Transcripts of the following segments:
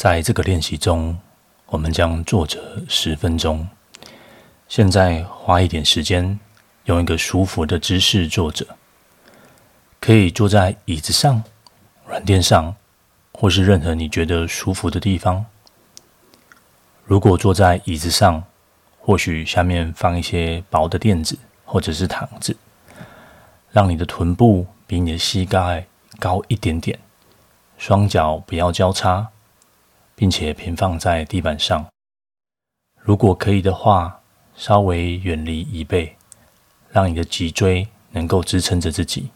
在这个练习中，我们将坐着十分钟。现在花一点时间，用一个舒服的姿势坐着，可以坐在椅子上、软垫上，或是任何你觉得舒服的地方。如果坐在椅子上，或许下面放一些薄的垫子，或者是毯子，让你的臀部比你的膝盖高一点点，双脚不要交叉，并且平放在地板上。如果可以的话，稍微远离椅背，让你的脊椎能够支撑着自己。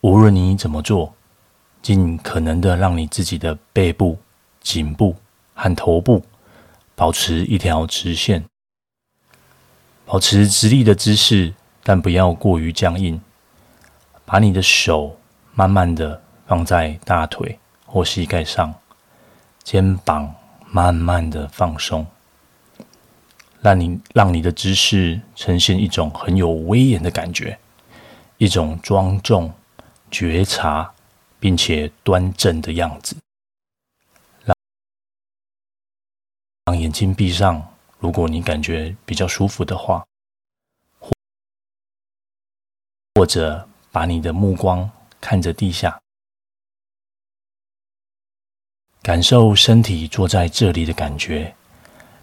无论你怎么做，尽可能的让你自己的背部、颈部和头部保持一条直线，保持直立的姿势，但不要过于僵硬。把你的手慢慢的放在大腿或膝盖上，肩膀慢慢的放松。让你让你的姿势呈现一种很有威严的感觉，一种庄重、觉察并且端正的样子。让让眼睛闭上，如果你感觉比较舒服的话，或者把你的目光看着地下，感受身体坐在这里的感觉。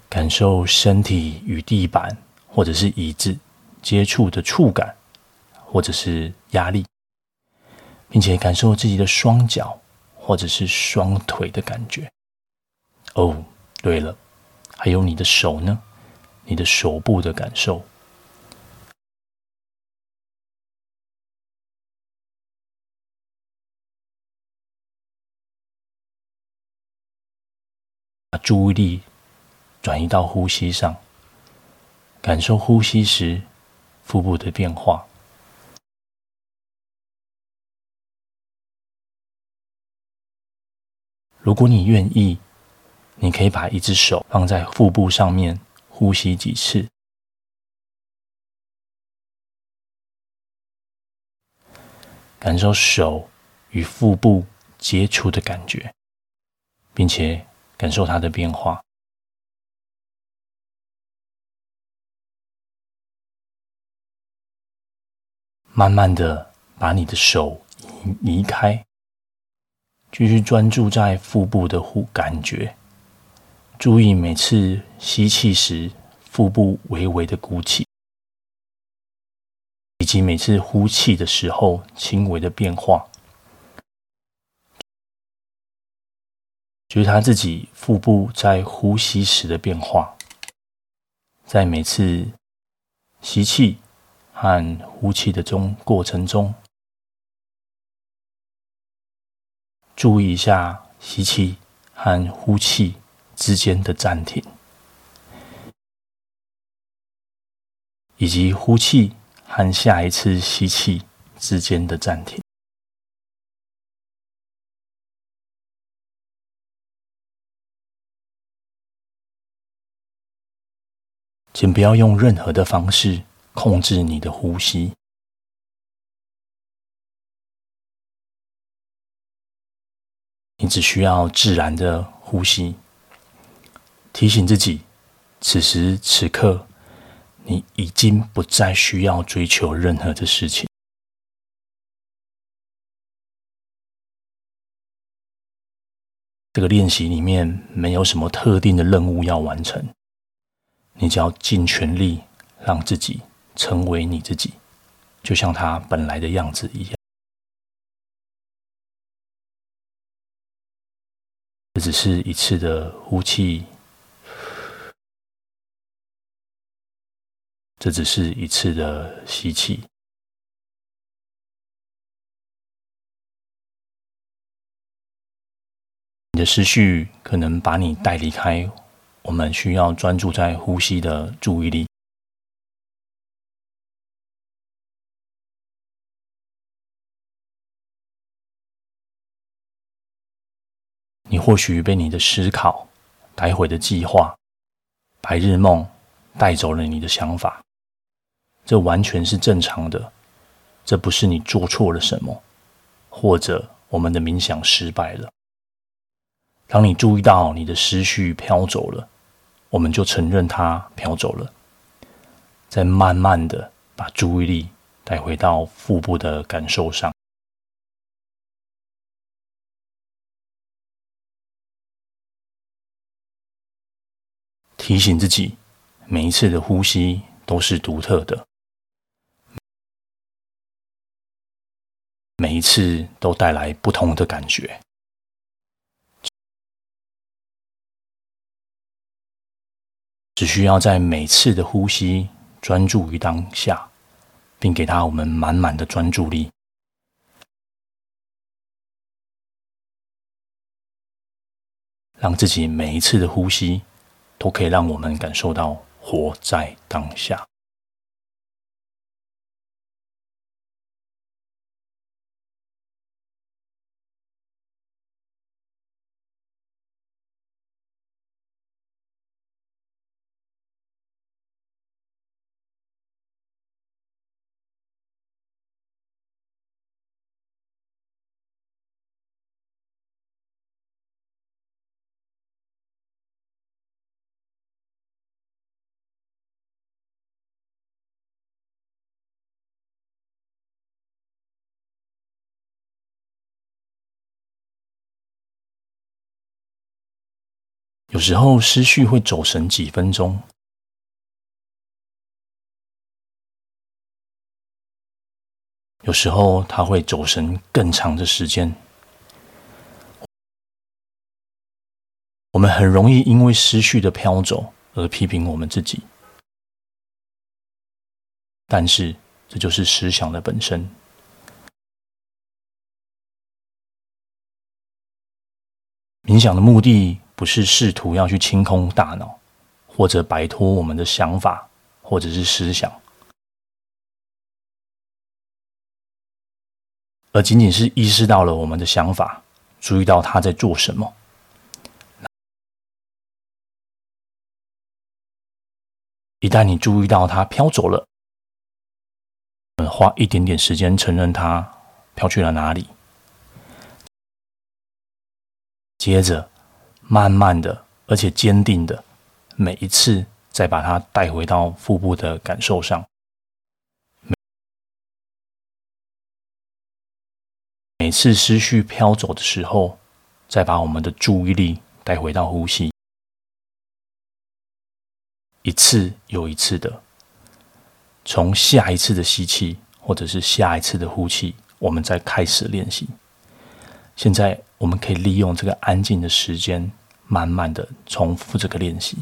感受身体与地板或者是椅子接触的触感，或者是压力，并且感受自己的双脚或者是双腿的感觉。哦，对了，还有你的手呢？你的手部的感受。注意力。转移到呼吸上，感受呼吸时腹部的变化。如果你愿意，你可以把一只手放在腹部上面，呼吸几次，感受手与腹部接触的感觉，并且感受它的变化。慢慢的把你的手移开，继续专注在腹部的呼感觉，注意每次吸气时腹部微微的鼓起，以及每次呼气的时候轻微的变化，觉察自己腹部在呼吸时的变化，在每次吸气。和呼气的中过程中，注意一下吸气和呼气之间的暂停，以及呼气和下一次吸气之间的暂停。请不要用任何的方式。控制你的呼吸，你只需要自然的呼吸。提醒自己，此时此刻，你已经不再需要追求任何的事情。这个练习里面没有什么特定的任务要完成，你只要尽全力让自己。成为你自己，就像他本来的样子一样。这只是一次的呼气，这只是一次的吸气。你的思绪可能把你带离开，我们需要专注在呼吸的注意力。你或许被你的思考、待会的计划、白日梦带走了你的想法，这完全是正常的。这不是你做错了什么，或者我们的冥想失败了，当你注意到你的思绪飘走了，我们就承认它飘走了，再慢慢的把注意力带回到腹部的感受上，提醒自己，每一次的呼吸都是独特的，每一次都带来不同的感觉。需要在每次的呼吸专注于当下，并给他我们满满的专注力，让自己每一次的呼吸都可以让我们感受到活在当下。有时候思绪会走神几分钟，有时候它会走神更长的时间。我们很容易因为思绪的飘走而批评我们自己，但是这就是思想的本身。冥想的目的。不是试图要去清空大脑，或者摆脱我们的想法，或者是思想，而仅仅是意识到了我们的想法，注意到他在做什么。一旦你注意到他飘走了，花一点点时间承认他飘去了哪里，接着。慢慢的，而且坚定的，每一次再把它带回到腹部的感受上。每次思绪飘走的时候，再把我们的注意力带回到呼吸，一次又一次的，从下一次的吸气，或者是下一次的呼气，我们再开始练习。现在我们可以利用这个安静的时间，慢慢的重复这个练习。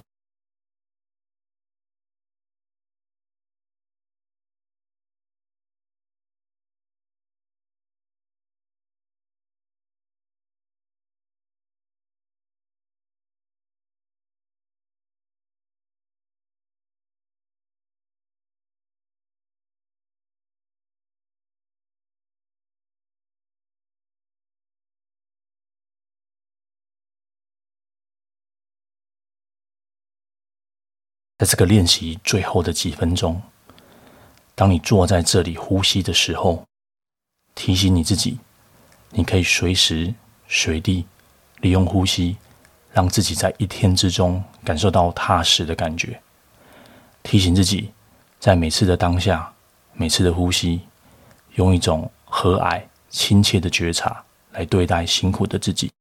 在这个练习最后的几分钟，当你坐在这里呼吸的时候，提醒你自己，你可以随时随地利用呼吸，让自己在一天之中感受到踏实的感觉。提醒自己，在每次的当下，每次的呼吸，用一种和蔼亲切的觉察来对待辛苦的自己。